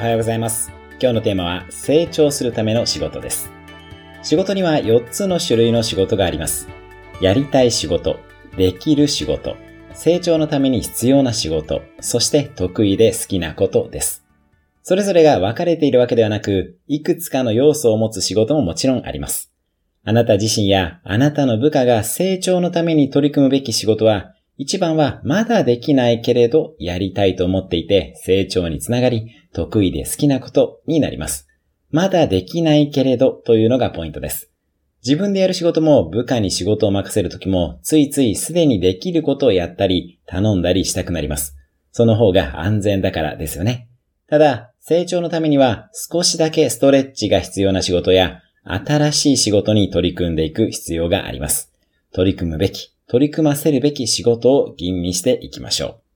おはようございます。今日のテーマは成長するための仕事です。仕事には4つの種類の仕事があります。やりたい仕事、できる仕事、成長のために必要な仕事、そして得意で好きなことです。それぞれが分かれているわけではなく、いくつかの要素を持つ仕事ももちろんあります。あなた自身やあなたの部下が成長のために取り組むべき仕事は一番はまだできないけれどやりたいと思っていて成長につながり得意で好きなことになります。まだできないけれどというのがポイントです。自分でやる仕事も部下に仕事を任せるときもついついすでにできることをやったり頼んだりしたくなります。その方が安全だからですよね。ただ、成長のためには少しだけストレッチが必要な仕事や新しい仕事に取り組んでいく必要があります。取り組むべき取り組ませるべき仕事を吟味していきましょう。